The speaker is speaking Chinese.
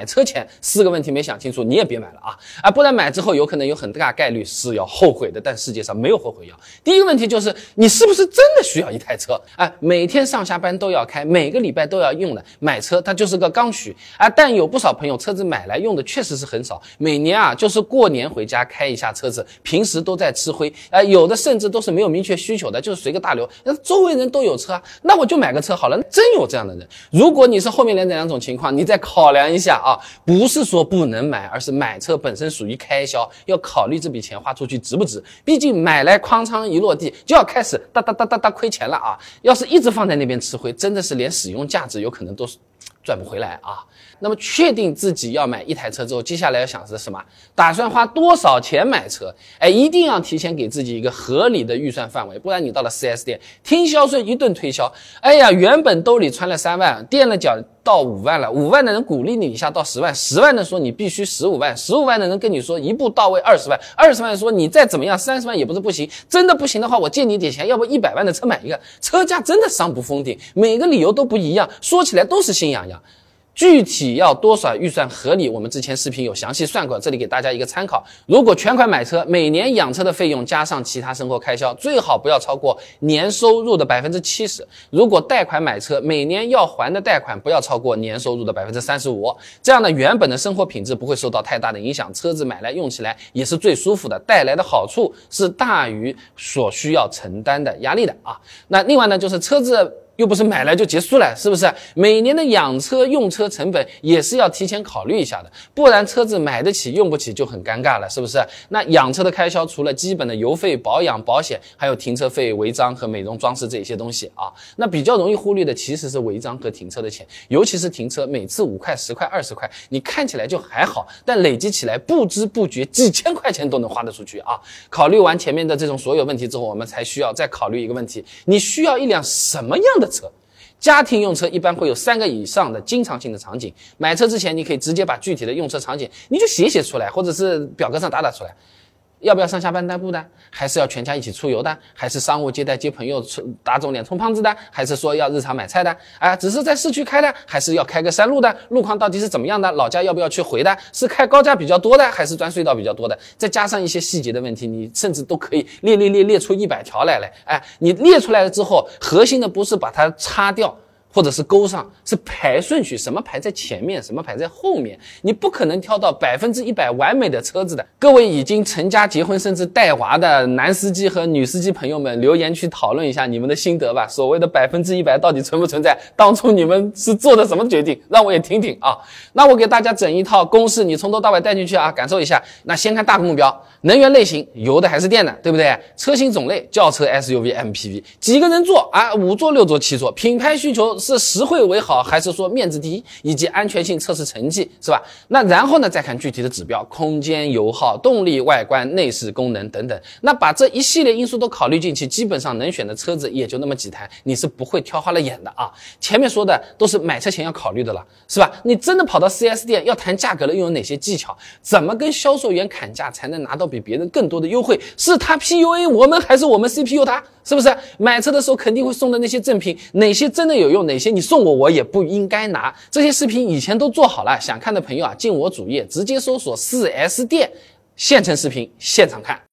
买车前四个问题没想清楚，你也别买了啊啊！不然买之后有可能有很大概率是要后悔的。但世界上没有后悔药。第一个问题就是你是不是真的需要一台车啊？每天上下班都要开，每个礼拜都要用的，买车它就是个刚需啊。但有不少朋友车子买来用的确实是很少，每年啊就是过年回家开一下车子，平时都在吃灰啊。有的甚至都是没有明确需求的，就是随个大流。那周围人都有车，那我就买个车好了。真有这样的人。如果你是后面连这两种情况，你再考量一下啊。啊，不是说不能买，而是买车本身属于开销，要考虑这笔钱花出去值不值。毕竟买来哐仓一落地就要开始哒哒哒哒哒亏钱了啊！要是一直放在那边吃灰，真的是连使用价值有可能都是。赚不回来啊！那么确定自己要买一台车之后，接下来要想的是什么？打算花多少钱买车？哎，一定要提前给自己一个合理的预算范围，不然你到了 4S 店，听销售一顿推销，哎呀，原本兜里揣了三万，垫了脚到五万了，五万的人鼓励你一下到十万，十万的说你必须十五万，十五万的人跟你说一步到位二十万，二十万说你再怎么样三十万也不是不行，真的不行的话，我借你点钱，要不一百万的车买一个，车价真的上不封顶，每个理由都不一样，说起来都是心痒痒。具体要多少预算合理？我们之前视频有详细算过，这里给大家一个参考。如果全款买车，每年养车的费用加上其他生活开销，最好不要超过年收入的百分之七十。如果贷款买车，每年要还的贷款不要超过年收入的百分之三十五。这样呢，原本的生活品质不会受到太大的影响，车子买来用起来也是最舒服的，带来的好处是大于所需要承担的压力的啊。那另外呢，就是车子。又不是买来就结束了，是不是？每年的养车用车成本也是要提前考虑一下的，不然车子买得起用不起就很尴尬了，是不是？那养车的开销除了基本的油费、保养、保险，还有停车费、违章和美容装饰这些东西啊。那比较容易忽略的其实是违章和停车的钱，尤其是停车，每次五块、十块、二十块，你看起来就还好，但累积起来不知不觉几千块钱都能花得出去啊。考虑完前面的这种所有问题之后，我们才需要再考虑一个问题：你需要一辆什么样的？车，家庭用车一般会有三个以上的经常性的场景。买车之前，你可以直接把具体的用车场景，你就写写出来，或者是表格上打打出来。要不要上下班代步的？还是要全家一起出游的？还是商务接待接朋友、打肿脸充胖子的？还是说要日常买菜的？啊，只是在市区开的，还是要开个山路的？路况到底是怎么样的？老家要不要去回的？是开高架比较多的，还是钻隧道比较多的？再加上一些细节的问题，你甚至都可以列列列列出一百条来来。哎，你列出来了之后，核心的不是把它擦掉。或者是勾上，是排顺序，什么排在前面，什么排在后面，你不可能挑到百分之一百完美的车子的。各位已经成家结婚甚至带娃的男司机和女司机朋友们，留言去讨论一下你们的心得吧。所谓的百分之一百到底存不存在？当初你们是做的什么决定？让我也听听啊。那我给大家整一套公式，你从头到尾带进去啊，感受一下。那先看大目标，能源类型，油的还是电的，对不对？车型种类，轿车、SUV、MPV，几个人坐啊？五座、六座、七座，品牌需求。是实惠为好，还是说面子第一，以及安全性测试成绩是吧？那然后呢，再看具体的指标，空间、油耗、动力、外观、内饰功能等等。那把这一系列因素都考虑进去，基本上能选的车子也就那么几台，你是不会挑花了眼的啊。前面说的都是买车前要考虑的了，是吧？你真的跑到 4S 店要谈价格了，又有哪些技巧？怎么跟销售员砍价才能拿到比别人更多的优惠？是他 PUA 我们，还是我们 CPU 他？是不是买车的时候肯定会送的那些赠品，哪些真的有用，哪些你送我我也不应该拿？这些视频以前都做好了，想看的朋友啊，进我主页直接搜索四 S 店，现成视频现场看。